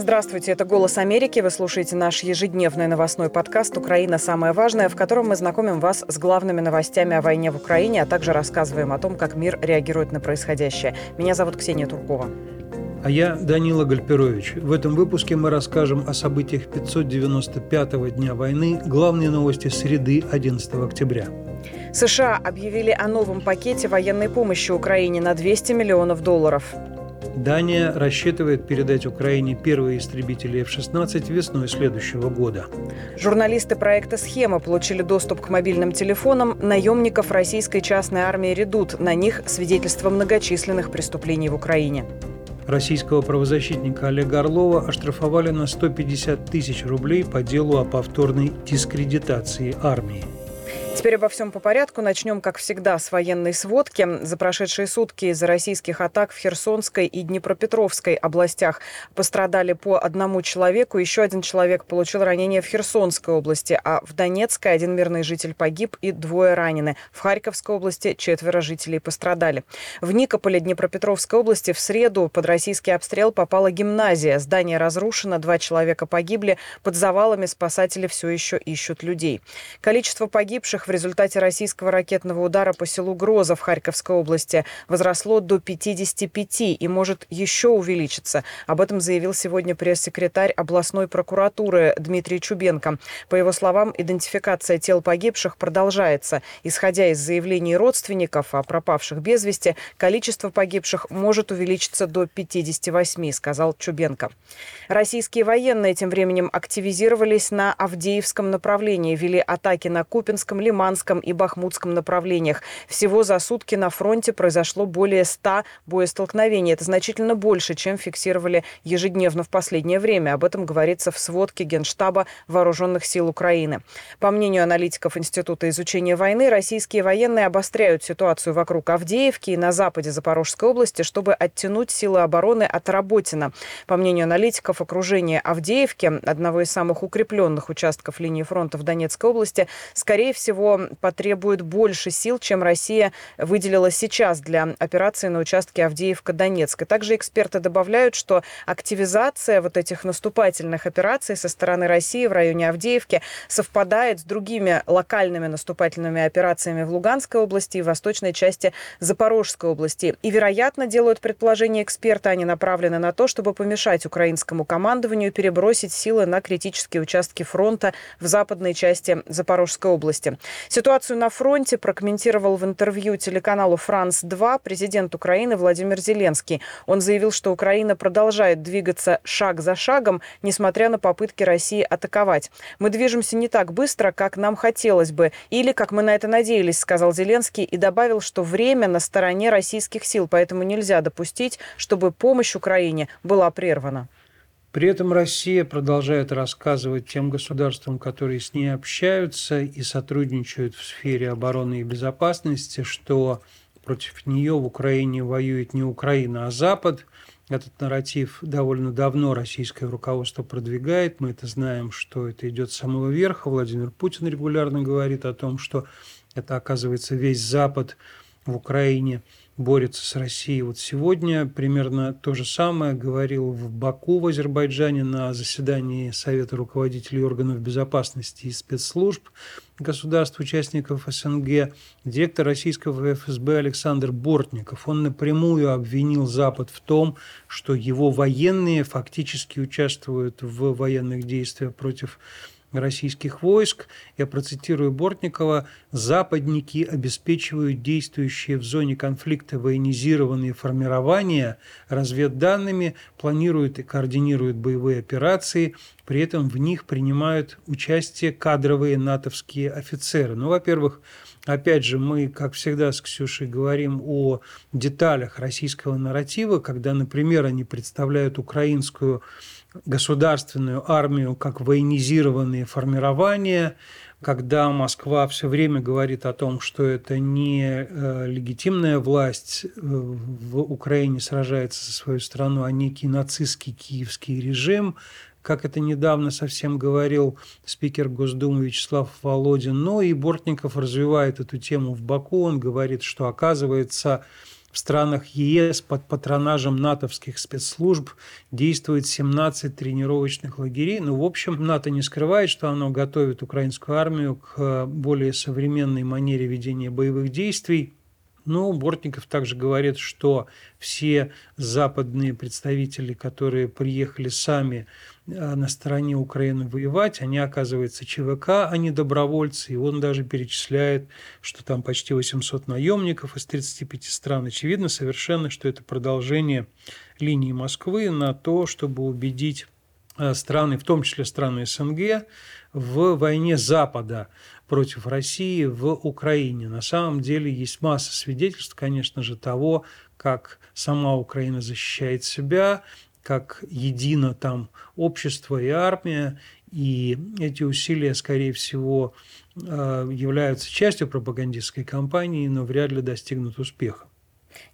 Здравствуйте, это «Голос Америки». Вы слушаете наш ежедневный новостной подкаст «Украина. Самое важное», в котором мы знакомим вас с главными новостями о войне в Украине, а также рассказываем о том, как мир реагирует на происходящее. Меня зовут Ксения Туркова. А я Данила Гальперович. В этом выпуске мы расскажем о событиях 595-го дня войны, главные новости среды 11 октября. США объявили о новом пакете военной помощи Украине на 200 миллионов долларов. Дания рассчитывает передать Украине первые истребители F-16 весной следующего года. Журналисты проекта «Схема» получили доступ к мобильным телефонам наемников российской частной армии «Редут». На них свидетельство многочисленных преступлений в Украине. Российского правозащитника Олега Орлова оштрафовали на 150 тысяч рублей по делу о повторной дискредитации армии. Теперь обо всем по порядку. Начнем, как всегда, с военной сводки. За прошедшие сутки из-за российских атак в Херсонской и Днепропетровской областях пострадали по одному человеку. Еще один человек получил ранение в Херсонской области, а в Донецкой один мирный житель погиб и двое ранены. В Харьковской области четверо жителей пострадали. В Никополе Днепропетровской области в среду под российский обстрел попала гимназия. Здание разрушено, два человека погибли. Под завалами спасатели все еще ищут людей. Количество погибших в результате российского ракетного удара по селу Гроза в Харьковской области возросло до 55 и может еще увеличиться. Об этом заявил сегодня пресс-секретарь областной прокуратуры Дмитрий Чубенко. По его словам, идентификация тел погибших продолжается. Исходя из заявлений родственников о пропавших без вести, количество погибших может увеличиться до 58, сказал Чубенко. Российские военные тем временем активизировались на Авдеевском направлении, вели атаки на Купинском, Лимане, Лиманском и Бахмутском направлениях. Всего за сутки на фронте произошло более 100 боестолкновений. Это значительно больше, чем фиксировали ежедневно в последнее время. Об этом говорится в сводке Генштаба Вооруженных сил Украины. По мнению аналитиков Института изучения войны, российские военные обостряют ситуацию вокруг Авдеевки и на западе Запорожской области, чтобы оттянуть силы обороны от Работина. По мнению аналитиков, окружение Авдеевки, одного из самых укрепленных участков линии фронта в Донецкой области, скорее всего, потребует больше сил, чем Россия выделила сейчас для операции на участке Авдеевка-Донецк. И также эксперты добавляют, что активизация вот этих наступательных операций со стороны России в районе Авдеевки совпадает с другими локальными наступательными операциями в Луганской области и восточной части Запорожской области. И, вероятно, делают предположение эксперты, они направлены на то, чтобы помешать украинскому командованию перебросить силы на критические участки фронта в западной части Запорожской области. Ситуацию на фронте прокомментировал в интервью телеканалу «Франс-2» президент Украины Владимир Зеленский. Он заявил, что Украина продолжает двигаться шаг за шагом, несмотря на попытки России атаковать. «Мы движемся не так быстро, как нам хотелось бы, или как мы на это надеялись», сказал Зеленский и добавил, что время на стороне российских сил, поэтому нельзя допустить, чтобы помощь Украине была прервана. При этом Россия продолжает рассказывать тем государствам, которые с ней общаются и сотрудничают в сфере обороны и безопасности, что против нее в Украине воюет не Украина, а Запад. Этот нарратив довольно давно российское руководство продвигает. Мы это знаем, что это идет с самого верха. Владимир Путин регулярно говорит о том, что это оказывается весь Запад в Украине – борется с Россией. Вот сегодня примерно то же самое говорил в Баку в Азербайджане на заседании Совета руководителей органов безопасности и спецслужб государств-участников СНГ директор российского ФСБ Александр Бортников. Он напрямую обвинил Запад в том, что его военные фактически участвуют в военных действиях против российских войск, я процитирую Бортникова, «западники обеспечивают действующие в зоне конфликта военизированные формирования разведданными, планируют и координируют боевые операции, при этом в них принимают участие кадровые натовские офицеры». Ну, во-первых, Опять же, мы, как всегда, с Ксюшей говорим о деталях российского нарратива, когда, например, они представляют украинскую государственную армию как военизированные формирования, когда Москва все время говорит о том, что это не э, легитимная власть э, в Украине сражается за свою страну, а некий нацистский киевский режим, как это недавно совсем говорил спикер Госдумы Вячеслав Володин. Но и Бортников развивает эту тему в Баку. Он говорит, что оказывается в странах ЕС под патронажем натовских спецслужб действует 17 тренировочных лагерей. Ну, в общем, НАТО не скрывает, что оно готовит украинскую армию к более современной манере ведения боевых действий. Но Бортников также говорит, что все западные представители, которые приехали сами э, на стороне Украины воевать, они, оказывается, ЧВК, а не добровольцы. И он даже перечисляет, что там почти 800 наемников из 35 стран. Очевидно совершенно, что это продолжение линии Москвы на то, чтобы убедить э, страны, в том числе страны СНГ, в войне Запада против России в Украине. На самом деле есть масса свидетельств, конечно же, того, как сама Украина защищает себя, как едино там общество и армия, и эти усилия, скорее всего, э, являются частью пропагандистской кампании, но вряд ли достигнут успеха.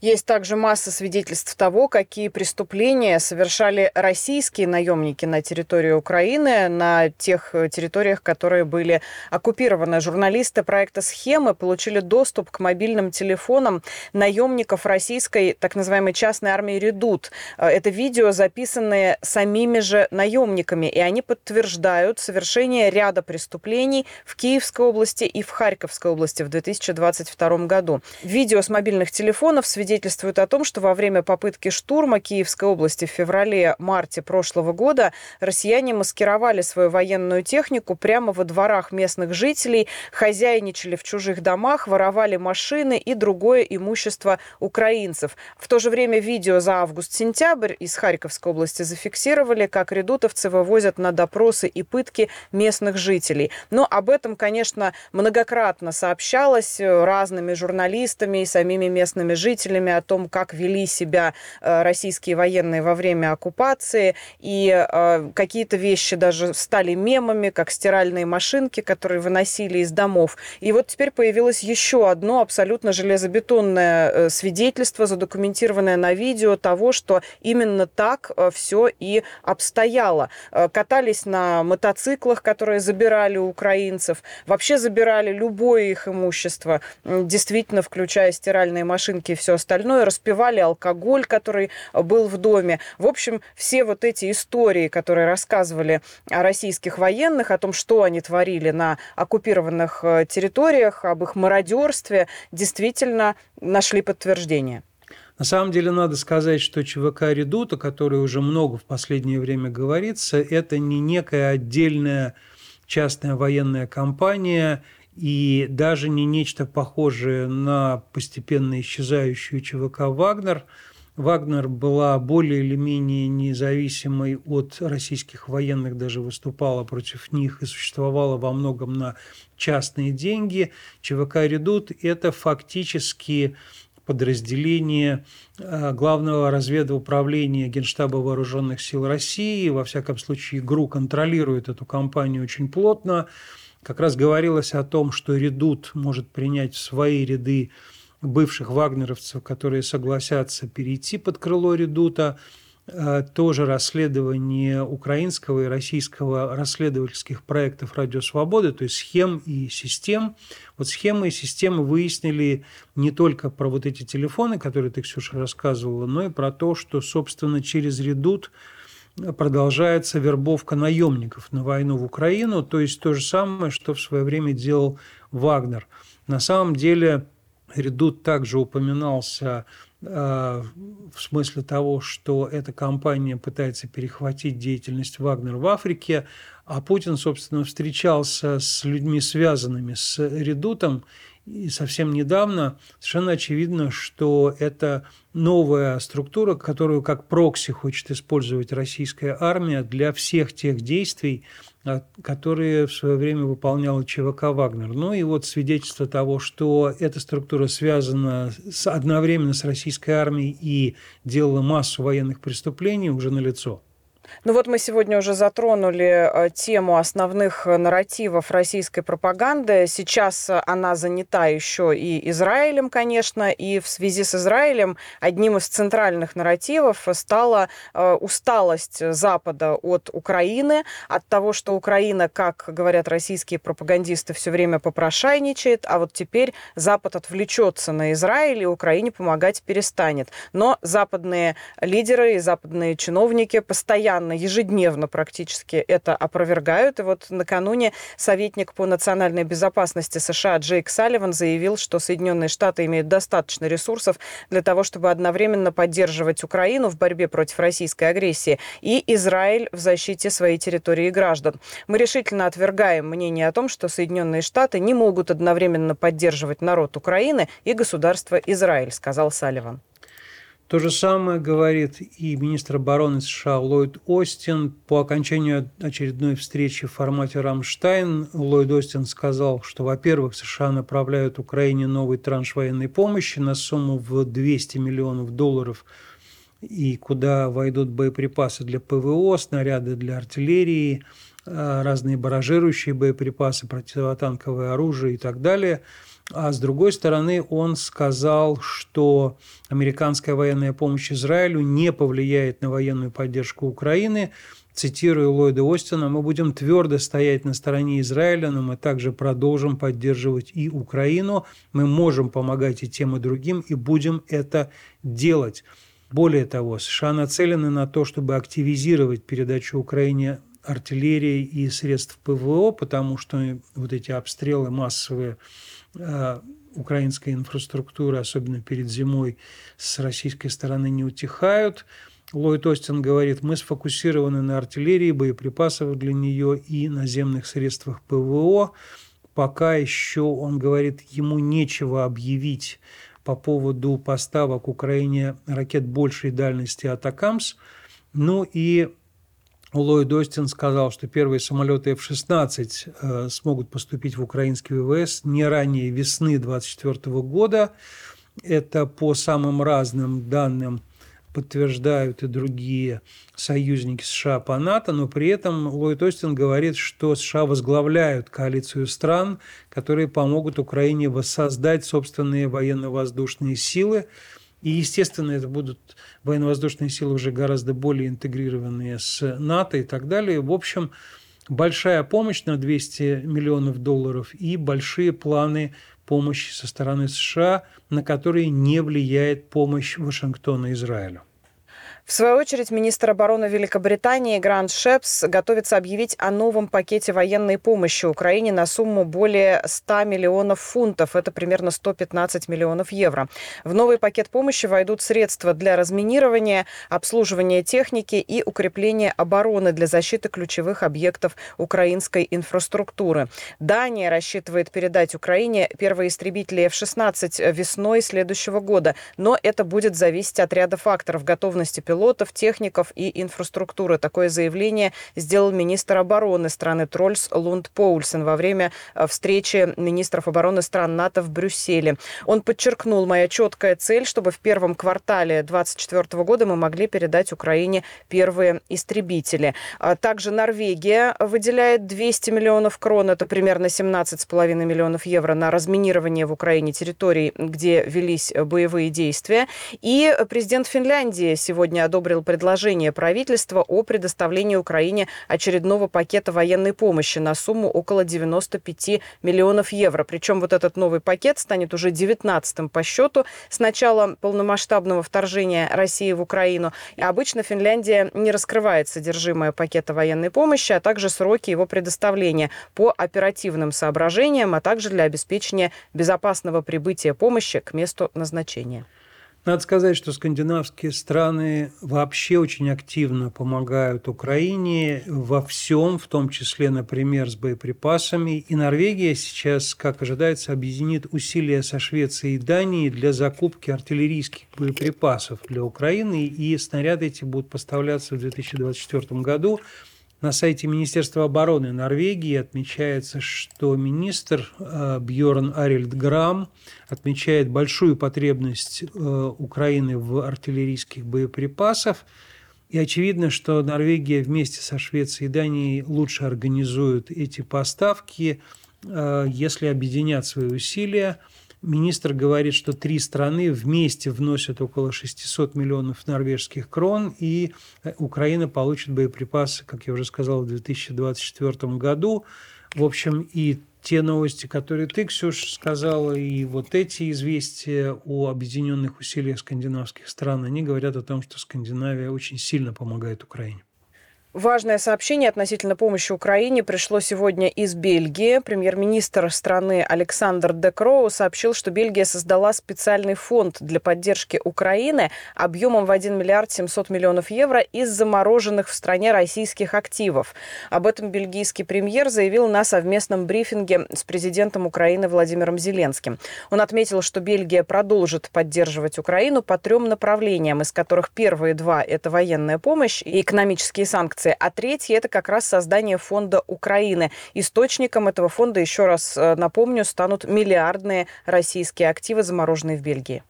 Есть также масса свидетельств того, какие преступления совершали российские наемники на территории Украины, на тех э, территориях, которые были оккупированы. Журналисты проекта «Схемы» получили доступ к мобильным телефонам наемников российской так называемой частной армии «Редут». Э, это видео, записанные самими же наемниками, и они подтверждают совершение ряда преступлений в Киевской области и в Харьковской области в 2022 году. Видео с мобильных телефонов свидетельствуют о том, что во время попытки штурма Киевской области в феврале-марте прошлого года россияне маскировали свою военную технику прямо во дворах местных жителей, хозяйничали в чужих домах, воровали машины и другое имущество украинцев. В то же время видео за август-сентябрь из Харьковской области зафиксировали, как редутовцы вывозят на допросы и пытки местных жителей. Но об этом, конечно, многократно сообщалось разными журналистами и самими местными жителями свидетелями о том, как вели себя э, российские военные во время оккупации, и э, какие-то вещи даже стали мемами, как стиральные машинки, которые выносили из домов. И вот теперь появилось еще одно абсолютно железобетонное э, свидетельство, задокументированное на видео того, что именно так все и обстояло. Катались на мотоциклах, которые забирали у украинцев, вообще забирали любое их имущество, действительно, включая стиральные машинки и все остальное, распивали алкоголь, который был в доме. В общем, все вот эти истории, которые рассказывали о российских военных, о том, что они творили на оккупированных э, территориях, об их мародерстве, действительно нашли подтверждение. На самом деле надо сказать, что ЧВК «Редут», о которой уже много в последнее время говорится, это не некая отдельная частная военная компания и даже не нечто похожее на постепенно исчезающую ЧВК «Вагнер». Вагнер была более или менее независимой от российских военных, даже выступала против них и существовала во многом на частные деньги. ЧВК «Редут» – это фактически подразделение э, Главного разведуправления Генштаба Вооруженных сил России. Во всяком случае, ГРУ контролирует эту компанию очень плотно как раз говорилось о том, что Редут может принять в свои ряды бывших вагнеровцев, которые согласятся перейти под крыло Редута. Э, тоже расследование украинского и российского расследовательских проектов «Радио Свободы», то есть схем и систем. Вот схемы и системы выяснили не только про вот эти телефоны, которые ты, Ксюша, рассказывала, но и про то, что, собственно, через «Редут» продолжается вербовка наемников на войну в Украину, то есть то же самое, что в свое время делал Вагнер. На самом деле Редут также упоминался э, в смысле того, что эта компания пытается перехватить деятельность Вагнер в Африке, а Путин, собственно, встречался с людьми, связанными с Редутом, и совсем недавно совершенно очевидно, что это новая структура, которую как прокси хочет использовать российская армия для всех тех действий, а, которые в свое время выполняла ЧВК «Вагнер». Ну и вот свидетельство того, что эта структура связана с, одновременно с российской армией и делала массу военных преступлений, уже налицо. Ну вот мы сегодня уже затронули э, тему основных э, нарративов российской пропаганды. Сейчас э, она занята еще и Израилем, конечно, и в связи с Израилем одним из центральных нарративов стала усталость Запада от Украины, от того, что Украина, как говорят российские пропагандисты, все время попрошайничает, а вот теперь Запад отвлечется на Израиль, и Украине помогать перестанет. Но западные лидеры и западные чиновники постоянно постоянно, ежедневно практически это опровергают. И вот накануне советник по национальной безопасности США Джейк Салливан заявил, что Соединенные Штаты имеют достаточно ресурсов для того, чтобы одновременно поддерживать Украину в борьбе против российской агрессии и Израиль в защите своей территории и граждан. Мы решительно отвергаем мнение о том, что Соединенные Штаты не могут одновременно поддерживать народ Украины и государство Израиль, сказал Салливан. То же самое говорит и министр обороны США Ллойд Остин. По окончанию очередной встречи в формате «Рамштайн» Ллойд Остин сказал, что, во-первых, США направляют Украине новый транш военной помощи на сумму в 200 миллионов долларов, и куда войдут боеприпасы для ПВО, снаряды для артиллерии, э, разные баражирующие боеприпасы, противотанковое оружие и так далее – а с другой стороны, он сказал, что американская военная помощь Израилю не повлияет на военную поддержку Украины. Цитирую Ллойда Остина, мы будем твердо стоять на стороне Израиля, но мы также продолжим поддерживать и Украину. Мы можем помогать и тем, и другим, и будем это делать. Более того, США нацелены на то, чтобы активизировать передачу Украине артиллерии и средств ПВО, потому что вот эти обстрелы массовые Э, украинской инфраструктуры, особенно перед зимой, с российской стороны не утихают. Ллойд Остин говорит, мы сфокусированы на артиллерии, боеприпасах для нее и наземных средствах ПВО. Пока еще, он говорит, ему нечего объявить по поводу поставок Украине ракет большей дальности «Атакамс». Ну и Ллойд Остин сказал, что первые самолеты F-16 э, смогут поступить в украинский ВВС не ранее весны 2024 года. Это по самым разным данным подтверждают и другие союзники США по НАТО, но при этом Ллойд Остин говорит, что США возглавляют коалицию стран, которые помогут Украине воссоздать собственные военно-воздушные силы, и, естественно, это будут военно-воздушные силы уже гораздо более интегрированные с НАТО и так далее. В общем, большая помощь на 200 миллионов долларов и большие планы помощи со стороны США, на которые не влияет помощь Вашингтона Израилю. В свою очередь, министр обороны Великобритании Грант Шепс готовится объявить о новом пакете военной помощи Украине на сумму более 100 миллионов фунтов. Это примерно 115 миллионов евро. В новый пакет помощи войдут средства для разминирования, обслуживания техники и укрепления обороны для защиты ключевых объектов украинской инфраструктуры. Дания рассчитывает передать Украине первые истребители F-16 весной следующего года, но это будет зависеть от ряда факторов готовности пилотов пилотов, техников и инфраструктуры. Такое заявление сделал министр обороны страны Трольс Лунд Поульсен во время э, встречи министров обороны стран НАТО в Брюсселе. Он подчеркнул, моя четкая цель, чтобы в первом квартале 2024 года мы могли передать Украине первые истребители. А также Норвегия выделяет 200 миллионов крон, это примерно 17,5 миллионов евро на разминирование в Украине территорий, где велись боевые действия. И президент Финляндии сегодня одобрил предложение правительства о предоставлении Украине очередного пакета военной помощи на сумму около 95 миллионов евро. Причем вот этот новый пакет станет уже 19-м по счету с начала полномасштабного вторжения России в Украину. И обычно Финляндия не раскрывает содержимое пакета военной помощи, а также сроки его предоставления по оперативным соображениям, а также для обеспечения безопасного прибытия помощи к месту назначения. Надо сказать, что скандинавские страны вообще очень активно помогают Украине во всем, в том числе, например, с боеприпасами. И Норвегия сейчас, как ожидается, объединит усилия со Швецией и Данией для закупки артиллерийских боеприпасов для Украины, и снаряды эти будут поставляться в 2024 году. На сайте Министерства обороны Норвегии отмечается, что министр э, Бьорн Арильд Грам отмечает большую потребность э, Украины в артиллерийских боеприпасах. И очевидно, что Норвегия вместе со Швецией и Данией лучше организуют эти поставки, э, если объединят свои усилия. Министр говорит, что три страны вместе вносят около 600 миллионов норвежских крон, и э, Украина получит боеприпасы, как я уже сказал, в 2024 году. В общем, и те новости, которые ты, Ксюш, сказала, и вот эти известия о объединенных усилиях скандинавских стран, они говорят о том, что Скандинавия очень сильно помогает Украине. Важное сообщение относительно помощи Украине пришло сегодня из Бельгии. Премьер-министр страны Александр Де Кроу сообщил, что Бельгия создала специальный фонд для поддержки Украины объемом в 1 миллиард 700 миллионов евро из замороженных в стране российских активов. Об этом бельгийский премьер заявил на совместном брифинге с президентом Украины Владимиром Зеленским. Он отметил, что Бельгия продолжит поддерживать Украину по трем направлениям, из которых первые два – это военная помощь и экономические санкции санкции, а третье – это как раз создание фонда Украины. Источником этого фонда, еще раз э, напомню, станут миллиардные российские активы, замороженные в Бельгии.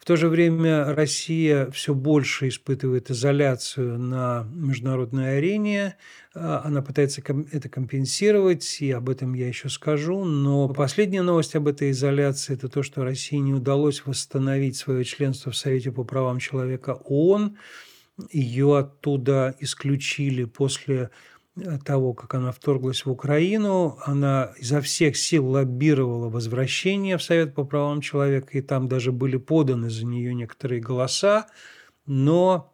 В то же время Россия все больше испытывает изоляцию на международной арене. А, она пытается это компенсировать, и об этом я еще скажу. Но последняя новость об этой изоляции – это то, что России не удалось восстановить свое членство в Совете по правам человека ООН ее оттуда исключили после э, того, как она вторглась в Украину, она изо всех сил лоббировала возвращение в Совет по правам человека, и там даже были поданы за нее некоторые голоса, но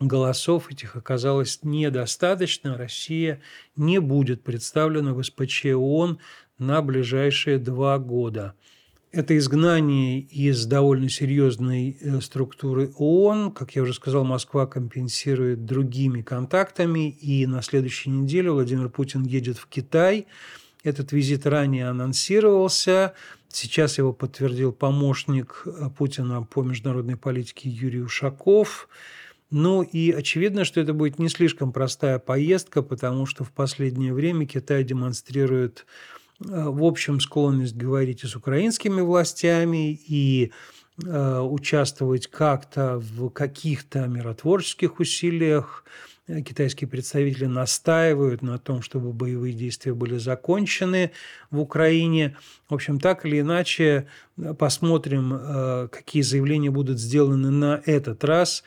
голосов этих оказалось недостаточно. Россия не будет представлена в СПЧ ООН на ближайшие два года это изгнание из довольно серьезной э, структуры ООН. Как я уже сказал, Москва компенсирует другими контактами. И на следующей неделе Владимир Путин едет в Китай. Этот визит ранее анонсировался. Сейчас его подтвердил помощник э, Путина по международной политике Юрий Ушаков. Ну и очевидно, что это будет не слишком простая поездка, потому что в последнее время Китай демонстрирует в общем, склонность говорить с украинскими властями, и э, участвовать как-то в каких-то миротворческих усилиях. Э, китайские представители настаивают на том, чтобы боевые действия были закончены в Украине. В общем, так или иначе, посмотрим, какие заявления будут сделаны на этот раз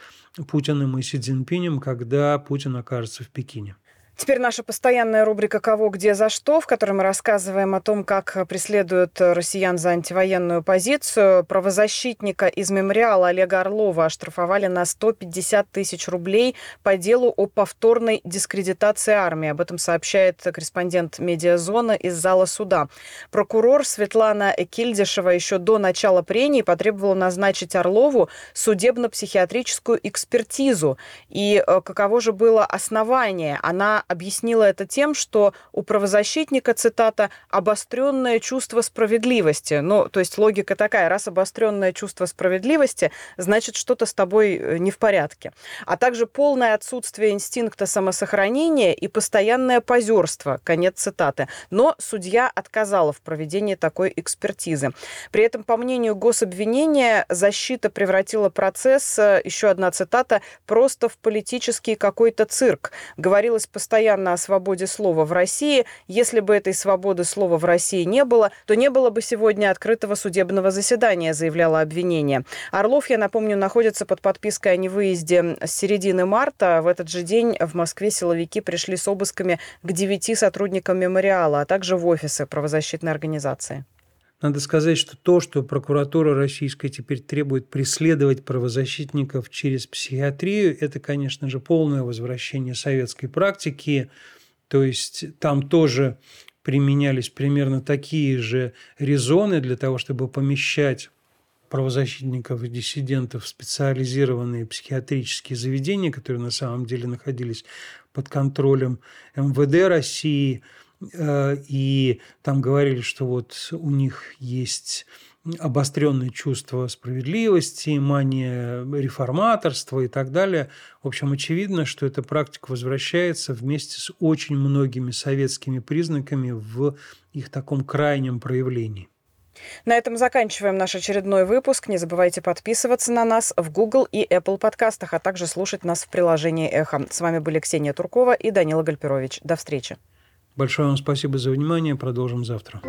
Путиным и Си Цзиньпинем, когда Путин окажется в Пекине. Теперь наша постоянная рубрика «Кого, где, за что», в которой мы рассказываем о том, как преследуют россиян за антивоенную позицию. Правозащитника из мемориала Олега Орлова оштрафовали на 150 тысяч рублей по делу о повторной дискредитации армии. Об этом сообщает корреспондент «Медиазона» из зала суда. Прокурор Светлана Экильдишева еще до начала прений потребовала назначить Орлову судебно-психиатрическую экспертизу. И э, каково же было основание? Она объяснила это тем, что у правозащитника, цитата, «обостренное чувство справедливости». Ну, то есть логика такая, раз обостренное чувство справедливости, значит, что-то с тобой э, не в порядке. А также полное отсутствие инстинкта самосохранения и постоянное позерство, конец цитаты. Но судья отказала в проведении такой экспертизы. При этом, по мнению гособвинения, защита превратила процесс, э, еще одна цитата, просто в политический какой-то цирк. Говорилось постоянно постоянно о свободе слова в России. Если бы этой свободы слова в России не было, то не было бы сегодня открытого судебного заседания, заявляло обвинение. Орлов, я напомню, находится под подпиской о невыезде с середины марта. В этот же день в Москве силовики пришли с обысками к девяти сотрудникам мемориала, а также в офисы правозащитной организации. Надо сказать, что то, что прокуратура российская теперь требует преследовать правозащитников через психиатрию, это, конечно же, полное возвращение советской практики. То есть там тоже применялись примерно такие же резоны для того, чтобы помещать правозащитников и диссидентов в специализированные психиатрические заведения, которые на самом деле находились под контролем МВД России – и там говорили, что вот у них есть обостренное чувство справедливости, мания реформаторства и так далее. В общем, очевидно, что эта практика возвращается вместе с очень многими советскими признаками в их таком крайнем проявлении. На этом заканчиваем наш очередной выпуск. Не забывайте подписываться на нас в Google и Apple подкастах, а также слушать нас в приложении «Эхо». С вами были Ксения Туркова и Данила Гальперович. До встречи. Большое вам спасибо за внимание. Продолжим завтра.